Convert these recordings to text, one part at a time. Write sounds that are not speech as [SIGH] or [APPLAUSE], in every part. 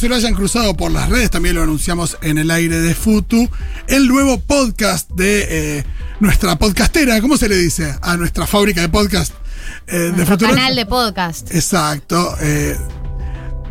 se lo hayan cruzado por las redes, también lo anunciamos en el aire de Futu, el nuevo podcast de eh, nuestra podcastera, ¿cómo se le dice? A nuestra fábrica de podcast eh, de Futuro. canal de podcast. Exacto. eh,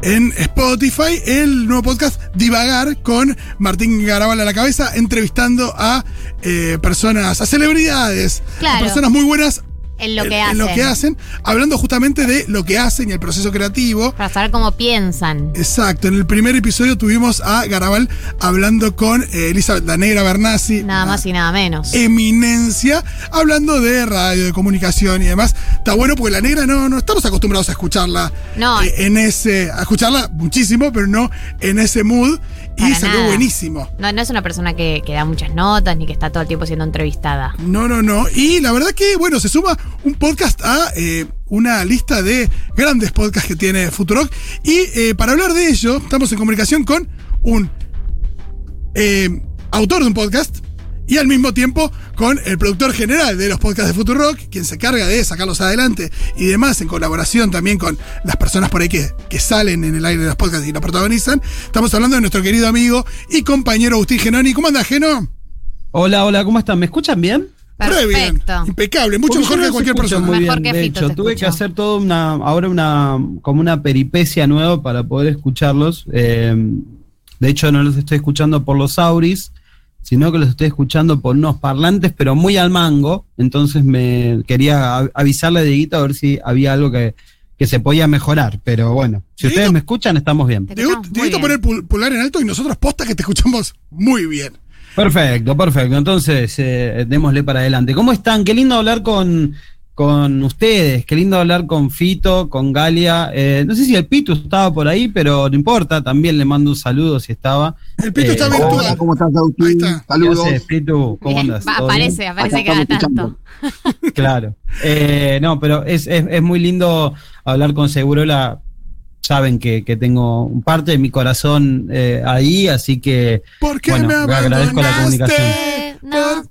en Spotify, el nuevo podcast Divagar con Martín Garabal a la cabeza, entrevistando a eh, personas, a celebridades, a personas muy buenas En lo en- que en lo hacen. que hacen, hablando justamente de lo que hacen y el proceso creativo. Para saber cómo piensan. Exacto, en el primer episodio tuvimos a Garabal hablando con eh, Elizabeth La Negra Bernasi. Nada más y nada menos. Eminencia, hablando de radio, de comunicación y demás. Está bueno porque la negra no, no estamos acostumbrados a escucharla No. eh, en ese. a escucharla muchísimo, pero no en ese mood. Y salió nada. buenísimo. No, no es una persona que, que da muchas notas ni que está todo el tiempo siendo entrevistada. No, no, no. Y la verdad que, bueno, se suma un podcast a eh, una lista de grandes podcasts que tiene Futurock. Y eh, para hablar de ello, estamos en comunicación con un eh, autor de un podcast y al mismo tiempo con el productor general de los podcasts de Futurock, quien se carga de sacarlos adelante y demás, en colaboración también con las personas por ahí que, que salen en el aire de los podcasts y los protagonizan. Estamos hablando de nuestro querido amigo y compañero Agustín Genoni. ¿Cómo anda, Geno? Hola, hola, ¿cómo están? ¿Me escuchan bien? Re bien. Perfecto. Impecable, mucho mejor que cualquier persona. Muy Mejor bien. que de Fito hecho, tuve que hacer toda una, ahora una, como una peripecia nueva para poder escucharlos. Eh, de hecho, no los estoy escuchando por los auris, sino que los estoy escuchando por unos parlantes, pero muy al mango. Entonces me quería avisarle a Dieguito a ver si había algo que, que se podía mejorar. Pero bueno, si Dieguito- ustedes me escuchan, estamos bien. Dieguito poner pul- pulgar en alto y nosotros posta que te escuchamos muy bien. Perfecto, perfecto. Entonces, eh, démosle para adelante. ¿Cómo están? Qué lindo hablar con, con ustedes, qué lindo hablar con Fito, con Galia. Eh, no sé si el Pitu estaba por ahí, pero no importa, también le mando un saludo si estaba. El pito Eh, está hola, virtual. Hola, ¿cómo estás, Ahí Agustín? está. ¿Qué Saludos. haces, Pitu? ¿Cómo Bien, andas? ¿Todo bien? aparece, aparece cada tanto. [LAUGHS] Claro. Eh, no, pero es, es, es muy lindo hablar con Segurola. Saben que, que tengo parte de mi corazón eh, ahí, así que ¿Por qué Bueno, me agradezco la comunicación. No,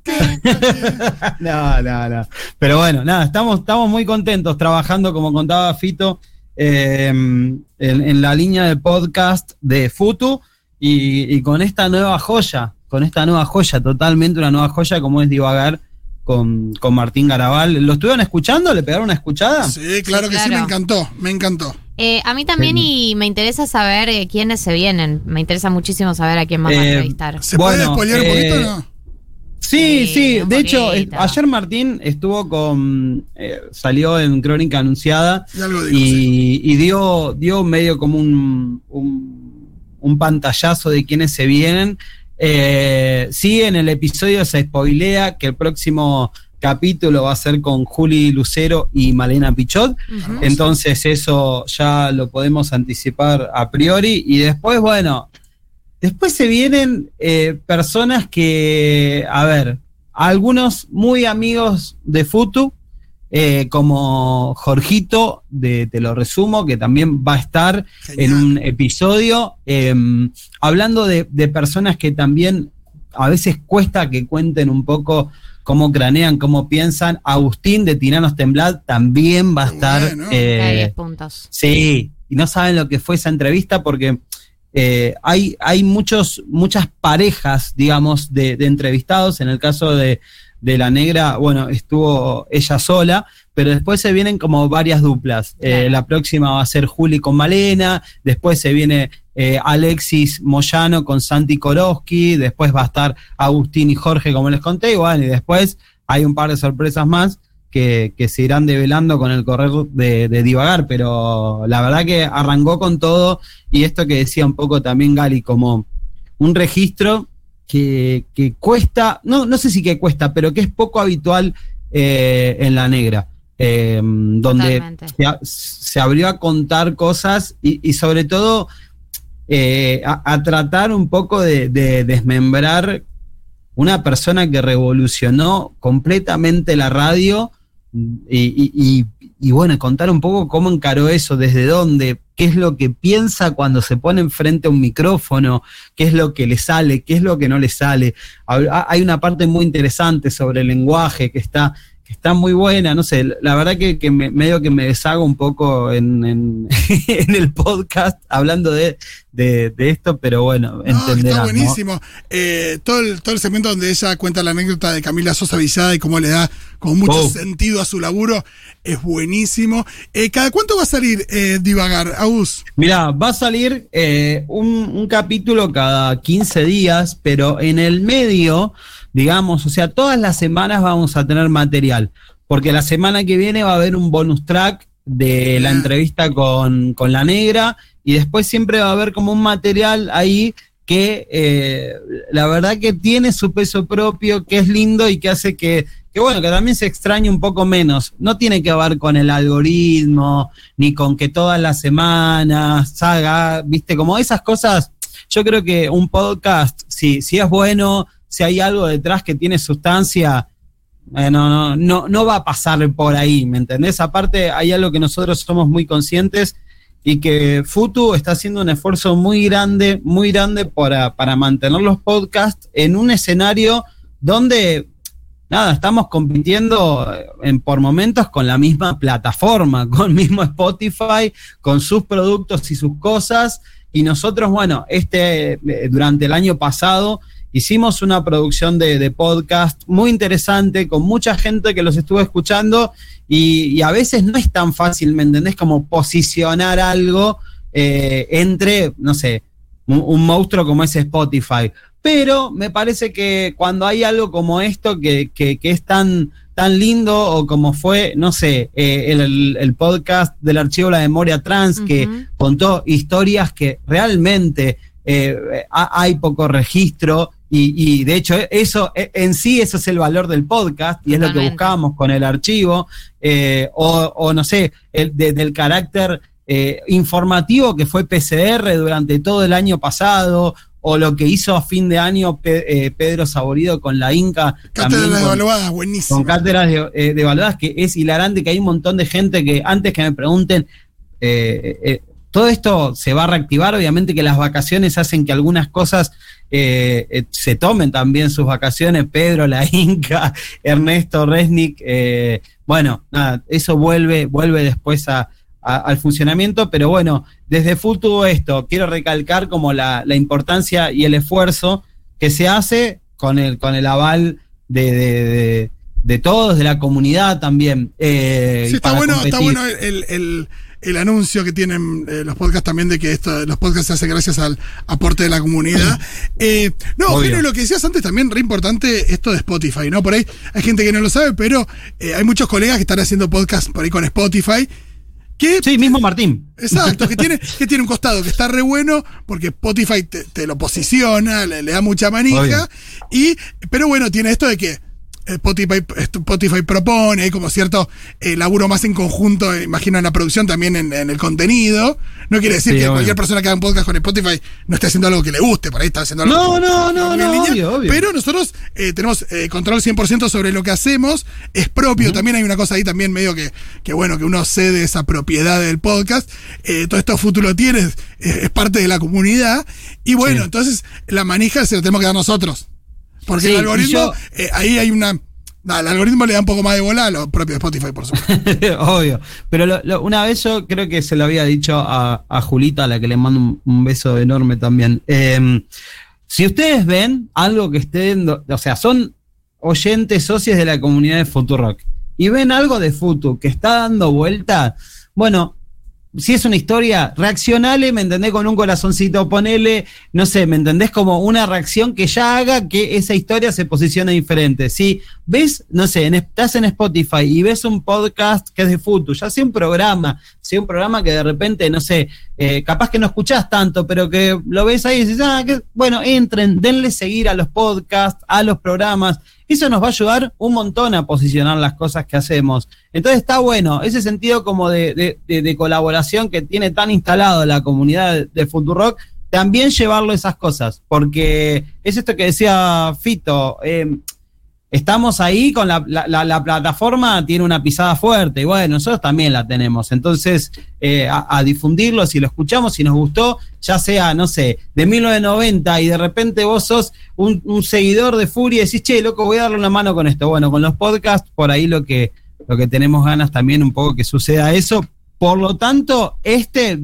no, no, no. Pero bueno, nada, estamos, estamos muy contentos trabajando, como contaba Fito, eh, en, en la línea de podcast de Futu y, y con esta nueva joya, con esta nueva joya, totalmente una nueva joya como es Divagar con, con Martín Garabal. ¿Lo estuvieron escuchando? ¿Le pegaron una escuchada? Sí, claro Sí, que sí, me encantó, me encantó. Eh, a mí también y me interesa saber eh, quiénes se vienen. Me interesa muchísimo saber a quién vamos a Eh, entrevistar. ¿Se puede spoilear un poquito o no? Sí, Sí, sí. De hecho, poquito. eh, ayer Martín estuvo con. eh, salió en Crónica Anunciada Y algo dijo, sí. y, dio, dio medio como un, un, un pantallazo de quiénes se vienen. Eh, sí, en el episodio se spoilea que el próximo capítulo va a ser con Juli Lucero y Malena Pichot. Entonces eso ya lo podemos anticipar a priori. Y después, bueno, después se vienen eh, personas que, a ver, algunos muy amigos de Futu, eh, como Jorgito, de Te lo resumo, que también va a estar en un episodio, eh, hablando de, de personas que también a veces cuesta que cuenten un poco cómo cranean, cómo piensan. Agustín de Tiranos Temblad también va a estar. bueno. eh, Hay 10 puntos. Sí, y no saben lo que fue esa entrevista porque eh, hay, hay muchos, muchas parejas, digamos, de, de entrevistados. En el caso de, de la negra, bueno, estuvo ella sola, pero después se vienen como varias duplas. Eh, la próxima va a ser Juli con Malena, después se viene eh, Alexis Moyano con Santi Koroski, después va a estar Agustín y Jorge, como les conté, y bueno, y después hay un par de sorpresas más que, que se irán develando con el correr de, de divagar, pero la verdad que arrancó con todo y esto que decía un poco también Gali, como un registro que, que cuesta, no, no sé si que cuesta, pero que es poco habitual eh, en la negra, eh, donde se, abrió a contar cosas y, y sobre todo eh, a, a tratar un poco de, de desmembrar una persona que revolucionó completamente la radio y, bueno, contar un poco cómo encaró eso, desde dónde, qué es lo que piensa cuando se pone enfrente a un micrófono, qué es lo que le sale, qué es lo que no le sale. Hay una parte muy interesante sobre el lenguaje que está, que está muy buena, no sé, la verdad que, que me- medio que me deshago un poco en, en- [LAUGHS] en el podcast hablando de, de, esto, pero bueno, entenderán. Está buenísimo. Eh, todo, el, todo el segmento donde ella cuenta la anécdota de Camila Sosa Villada y cómo le da con mucho oh. sentido a su laburo es buenísimo. Eh, ¿Cada cuánto va a salir eh, Divagar, Agus? Mira, va a salir un, un capítulo cada 15 días, pero en el medio, digamos, o sea, todas las semanas vamos a tener material porque la semana que viene va a haber un bonus track de la entrevista con, la negra y después siempre va a haber como un material ahí que eh, la verdad que tiene su peso propio, que es lindo y que hace que, que, bueno, que también se extrañe un poco menos. No tiene que ver con el algoritmo, ni con que todas las semanas salga, viste, como esas cosas. Yo creo que un podcast, si, si es bueno, si hay algo detrás que tiene sustancia, eh, no, no, no, va a pasar por ahí, ¿me entendés? Aparte, hay algo que nosotros somos muy conscientes y que Futu está haciendo un esfuerzo muy grande, muy grande para, para mantener los podcasts en un escenario donde, nada, estamos compitiendo en, por momentos con la misma plataforma, [LAUGHS] con el mismo Spotify, con sus productos y sus cosas. Y nosotros, bueno, este, eh, durante el año pasado, hicimos una producción de, podcast muy interesante, con mucha gente que los estuvo escuchando y, a veces no es tan fácil, ¿me entendés? Como posicionar algo eh, entre, no sé, un, monstruo como ese Spotify. Pero me parece que cuando hay algo como esto que, es tan, tan lindo o como fue, no sé, eh, el, podcast del archivo La Memoria Trans, que contó historias que realmente eh, hay poco registro y, de hecho, eso e, en sí, eso es el valor del podcast y es lo que buscábamos con el archivo, eh, o, no sé, el, del carácter eh, informativo que fue PCR durante todo el año pasado, o lo que hizo a fin de año eh, Pedro Saborido con la Inca. Cátedras de evaluadas, buenísimo. Con cátedras de, evaluadas, que es hilarante, que hay un montón de gente que antes que me pregunten, todo esto se va a reactivar, obviamente que las vacaciones hacen que algunas cosas eh, eh, se tomen también sus vacaciones, Pedro, la [LAUGHS] Inca, Ernesto, Resnick, eh, bueno, nada, eso vuelve, vuelve después al funcionamiento, pero bueno, desde Futu esto, quiero recalcar como la, importancia y el esfuerzo que se hace con el, con el aval de, todos, de la comunidad también. sí, está bueno, está bueno el el anuncio que tienen eh, los podcasts también de que esto, los podcasts se hacen gracias al aporte de la comunidad. [LAUGHS] Eh, no, pero lo que decías antes también, re importante, esto de Spotify, ¿no? Por ahí hay gente que no lo sabe, pero eh, hay muchos colegas que están haciendo podcasts por ahí con Spotify. Que, sí, mismo Martín. Exacto, que tiene, [LAUGHS] que tiene un costado que está re bueno porque Spotify te, lo posiciona, le, da mucha manija. Y, pero bueno, tiene esto de que Spotify, Spotify propone, hay como cierto eh, laburo más en conjunto, eh, imagino en la producción, también en, el contenido. No quiere decir que cualquier persona que haga un podcast con Spotify no esté haciendo algo que le guste, por ahí está haciendo algo. No, no, no, no, obvio, Pero nosotros eh, tenemos control 100% sobre lo que hacemos, es propio, también hay una cosa ahí también medio que, que bueno, que uno cede esa propiedad del podcast. todo esto futuro tienes, es parte de la comunidad. Y bueno, entonces la manija se la tenemos que dar nosotros. Porque el algoritmo, eh, ahí hay una. el algoritmo le da un poco más de bola a lo propio de Spotify, por supuesto. [LAUGHS] Obvio. Pero una vez yo creo que se lo había dicho a, Julita, a la que le mando un, beso enorme también. Em, si ustedes ven algo que estén, o sea, son oyentes, socios de la comunidad de Futurock, y ven algo de Futu que está dando vuelta, bueno, si es una historia, reaccionale, ¿me entendés? Con un corazoncito, ponele, no sé, ¿me entendés? Como una reacción que ya haga que esa historia se posicione diferente. Si ves, no sé, estás en Spotify y ves un podcast que es de Futu, ya sea un programa, sea un programa que de repente, no sé, eh, capaz que no escuchás tanto, pero que lo ves ahí y dices, ah, que, bueno, entren, denle seguir a los podcasts, a los programas eso nos va a ayudar un montón a posicionar las cosas que hacemos. Entonces está bueno, ese sentido como de, colaboración que tiene tan instalado la comunidad de Futurock, también llevarlo esas cosas, porque es esto que decía Fito. Eh, estamos ahí con la, la, plataforma, tiene una pisada fuerte, y bueno, nosotros también la tenemos. Entonces, eh, a, difundirlo, si lo escuchamos, si nos gustó, ya sea, no sé, de 1990 y de repente vos sos un, seguidor de Furia y decís, che, loco, voy a darle una mano con esto. Bueno, con los podcasts, por ahí lo que, lo que tenemos ganas también un poco que suceda eso. Por lo tanto, este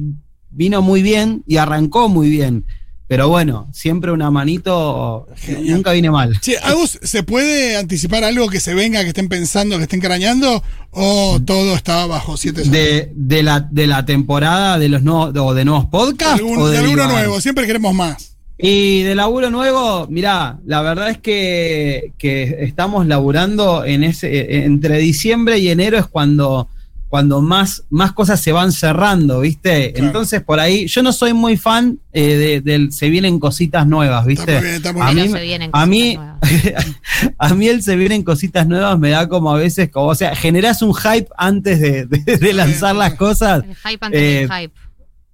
vino muy bien y arrancó muy bien. Pero bueno, siempre una manito Genial. nunca viene mal. Che, Agus, ¿se puede anticipar algo que se venga, que estén pensando, que estén crañando? ¿O todo está bajo siete? De, de la, de la temporada de los nuevos, o de nuevos podcasts. Algún- o de de alguno nuevo, siempre queremos más. Y de laburo nuevo, mirá, la verdad es que, que estamos laburando en ese, entre diciembre y enero es cuando, cuando más, más cosas se van cerrando, ¿viste? Claro. Entonces por ahí, yo no soy muy fan eh, de, del se vienen cositas nuevas, Está ¿viste? muy bien, está muy A bien. mí, a mí, [LAUGHS] a mí el se vienen cositas nuevas me da como a veces, como, o sea, generas un hype antes de, de- de lanzar las cosas. El hype antes Eh, del hype.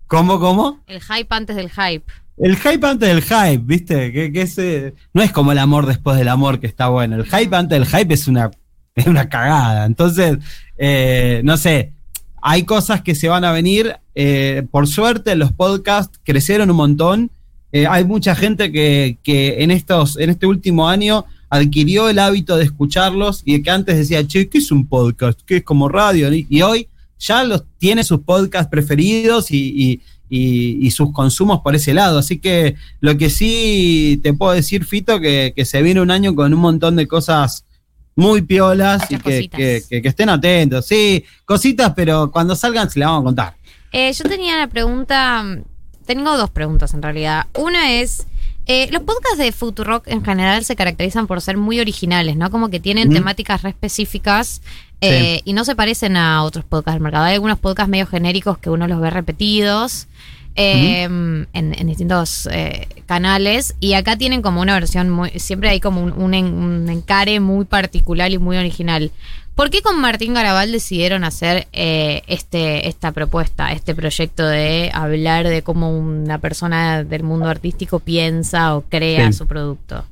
¿Cómo, cómo? El hype antes del hype. El hype antes del hype, ¿viste? Que, que ese, no es como el amor después del amor que está bueno. El hype antes del hype es una, es una cagada. Entonces, eh, no sé, hay cosas que se van a venir. eh, por suerte, los podcasts crecieron un montón. Eh, hay mucha gente que, que en, estos, en este último año adquirió el hábito de escucharlos y que antes decía, che, ¿qué es un podcast? ¿Qué es como radio? Y, hoy ya los tiene sus podcasts preferidos y, y- y- y sus consumos por ese lado. Así que lo que sí te puedo decir, Fito, que, que se viene un año con un montón de cosas muy piolas y que, que- que- que estén atentos. Sí, cositas, pero cuando salgan se las vamos a contar. Eh, yo tenía la pregunta. Tengo dos preguntas en realidad. Una es. eh, los podcasts de Futurock en general se caracterizan por ser muy originales, ¿no? Como que tienen temáticas re específicas eh, y no se parecen a otros podcasts del mercado. Hay algunos podcasts medio genéricos que uno los ve repetidos eh, en, en distintos eh, canales y acá tienen como una versión muy. Siempre hay como un, un un encare muy particular y muy original. ¿Por qué con Martín Garabal decidieron hacer eh, este, esta propuesta, este proyecto de hablar de cómo una persona del mundo artístico piensa o crea su producto?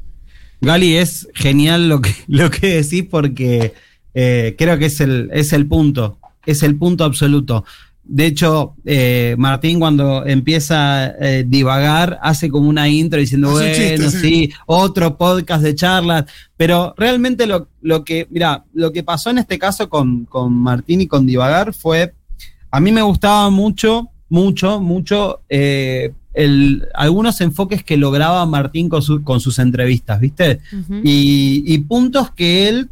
Gali, es genial lo que, lo que decís porque eh, creo que es el, es el punto, es el punto absoluto. De hecho, eh, Martín cuando empieza a eh, divagar hace como una intro diciendo, bueno, chiste, sí. sí. otro podcast de charlas, pero realmente lo, lo que, mira, lo que pasó en este caso con, con Martín y con divagar fue, a mí me gustaba mucho, mucho, mucho eh, el, algunos enfoques que lograba Martín con, su- con sus entrevistas, ¿viste? Y, y puntos que él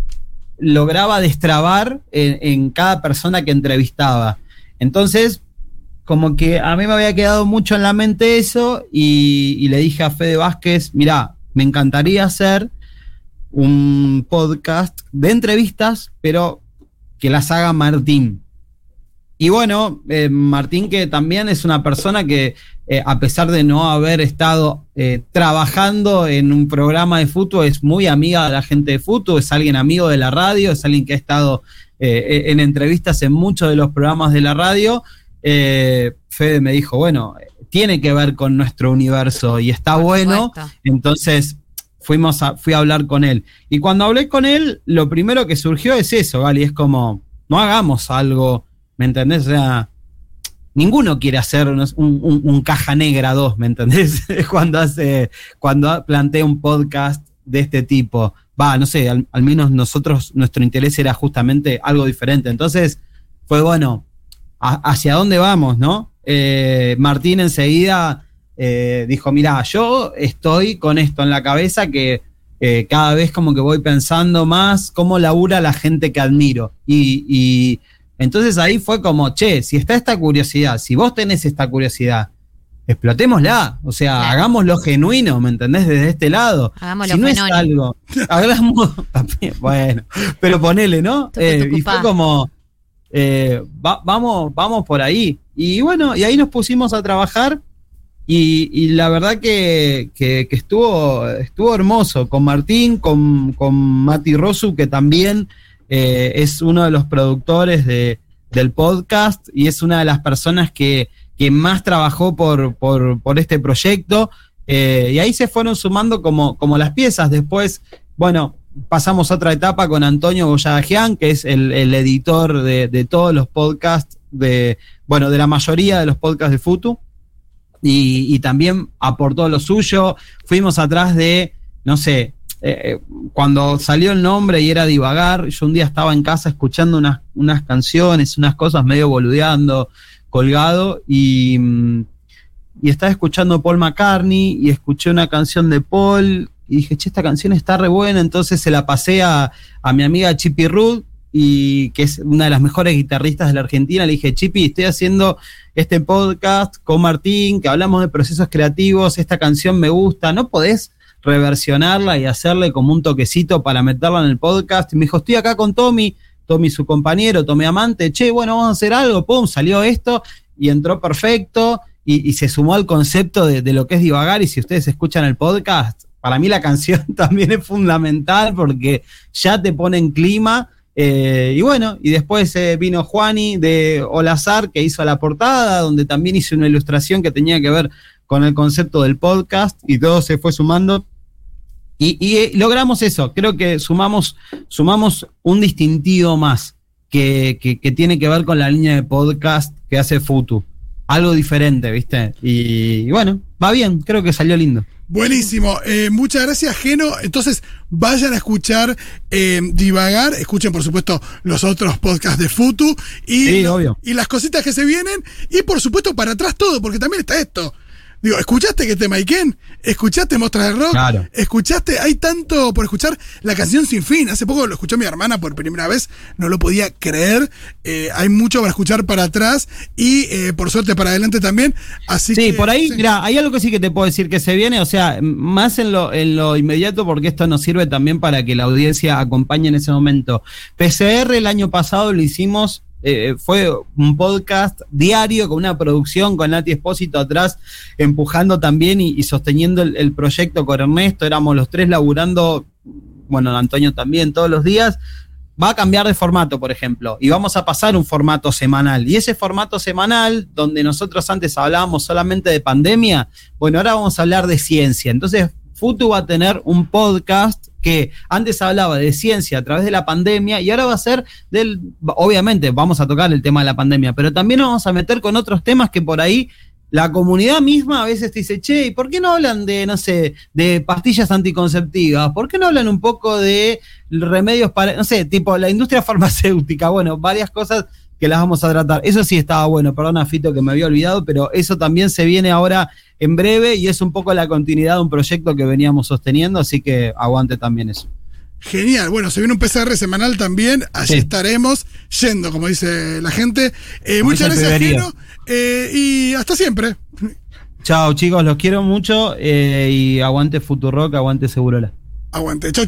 lograba destrabar en, en cada persona que entrevistaba. Entonces, como que a mí me había quedado mucho en la mente eso y, le dije a Fede Vázquez, mira, me encantaría hacer un podcast de entrevistas, pero que las haga Martín. Y bueno, eh, Martín que también es una persona que eh, a pesar de no haber estado eh, trabajando en un programa de fútbol, es muy amiga de la gente de fútbol, es alguien amigo de la radio, es alguien que ha estado eh, en entrevistas en muchos de los programas de la radio. Eh, Fede me dijo, bueno, tiene que ver con nuestro universo y está bueno. Entonces fuimos a, fui a hablar con él. Y cuando hablé con él, lo primero que surgió es eso, Gali, es como, no hagamos algo, ¿me entendés? O sea, ninguno quiere hacer un, un- un caja negra 2, ¿me entendés? [LAUGHS] cuando hace, cuando plantea un podcast de este tipo. Va, no sé, al, menos nosotros, nuestro interés era justamente algo diferente. Entonces, fue bueno, hacia dónde vamos, ¿no? Eh, Martín enseguida eh, dijo, mira, yo estoy con esto en la cabeza que eh, cada vez como que voy pensando más cómo labura la gente que admiro. Y, y entonces ahí fue como, che, si está esta curiosidad, si vos tenés esta curiosidad, explotémosla, o sea, Claro. hagámoslo genuino, ¿me entendés? Desde este lado. Hagámoslo si no es algo, [LAUGHS] hagamos, bueno, pero ponele, ¿no? Eh, y fue como, eh, va- vamos, vamos por ahí. Y bueno, y ahí nos pusimos a trabajar y, y la verdad que, que- que estuvo, estuvo hermoso con Martín, con, con Mati Rosu, que también eh, es uno de los productores de- del podcast y es una de las personas que, que más trabajó por, por, este proyecto. Eh, y ahí se fueron sumando como, como las piezas. Después, bueno, pasamos a otra etapa con Antonio Boyadajian, que es el, editor de, todos los podcasts, de, bueno, de la mayoría de los podcasts de Futu. Y, también aportó lo suyo. Fuimos atrás de, no sé, eh, cuando salió el nombre y era divagar, yo un día estaba en casa escuchando unas, unas canciones, unas cosas medio boludeando, colgado y, mm, y estaba escuchando Paul McCartney y escuché una canción de Paul y dije, che, esta canción está re buena, entonces se la pasé a, a mi amiga Chippy Ruth y que es una de las mejores guitarristas de la Argentina, le dije, Chippy, estoy haciendo este podcast con Martín, que hablamos de procesos creativos, esta canción me gusta, ¿no podés reversionarla y hacerle como un toquecito para meterla en el podcast? Y me dijo, estoy acá con Tommy, Tommy su compañero, Tommy amante, che, bueno, vamos a hacer algo, pum, salió esto y entró perfecto y, se sumó al concepto de, de, lo que es divagar y si ustedes escuchan el podcast, para mí la [LAUGHS] canción también es fundamental porque ya te pone en clima. Eh, y bueno, y después eh, vino Juani de Olazar que hizo la portada, donde también hizo una ilustración que tenía que ver con el concepto del podcast y todo se fue sumando. Y, y eh, logramos eso, creo que sumamos, sumamos un distintivo más que, que, que, tiene que ver con la línea de podcast que hace Futu. Algo diferente, ¿viste? Y, y bueno, va bien, creo que salió lindo. Buenísimo. Eh, muchas gracias, Geno. Entonces, vayan a escuchar eh, Divagar. Escuchen, por supuesto, los otros podcasts de Futu. Y, sí, obvio. y las cositas que se vienen. Y, por supuesto, para atrás todo, porque también está esto. Digo, ¿escuchaste que te Maiken? ¿Escuchaste Mostras de Rock? Claro. ¿Escuchaste? Hay tanto por escuchar la canción Sin Fin. Hace poco lo escuchó mi hermana por primera vez. No lo podía creer. Eh, hay mucho para escuchar para atrás y eh, por suerte para adelante también. Así sí, que, por ahí, sí. mira, hay algo que sí que te puedo decir que se viene, o sea, más en lo, en lo inmediato, porque esto nos sirve también para que la audiencia acompañe en ese momento. PCR el año pasado lo hicimos eh, fue un podcast diario con una producción con Nati Espósito atrás, empujando también y, sosteniendo el, el, proyecto con Ernesto. Éramos los tres laburando, bueno, Antonio también todos los días. Va a cambiar de formato, por ejemplo, y vamos a pasar un formato semanal. Y ese formato semanal, donde nosotros antes hablábamos solamente de pandemia, bueno, ahora vamos a hablar de ciencia. Entonces, Futu va a tener un podcast que antes hablaba de ciencia a través de la pandemia y ahora va a ser del, obviamente vamos a tocar el tema de la pandemia, pero también nos vamos a meter con otros temas que por ahí la comunidad misma a veces dice, che, ¿y por qué no hablan de, no sé, de pastillas anticonceptivas? ¿Por qué no hablan un poco de remedios para, no sé, tipo la industria [LAUGHS] farmacéutica? Bueno, varias cosas que las vamos a tratar. Eso sí estaba bueno, perdona Fito que me había olvidado, pero eso también se viene ahora en breve y es un poco la continuidad de un proyecto que veníamos sosteniendo, así que aguante también eso. Genial, bueno, se viene un PCR semanal también, allí sí. estaremos yendo, como dice la gente. Eh, muchas gracias, Gino, eh, y hasta siempre. Chao chicos, los quiero mucho eh, y aguante Futurock, aguante Segurola. Aguante, chao.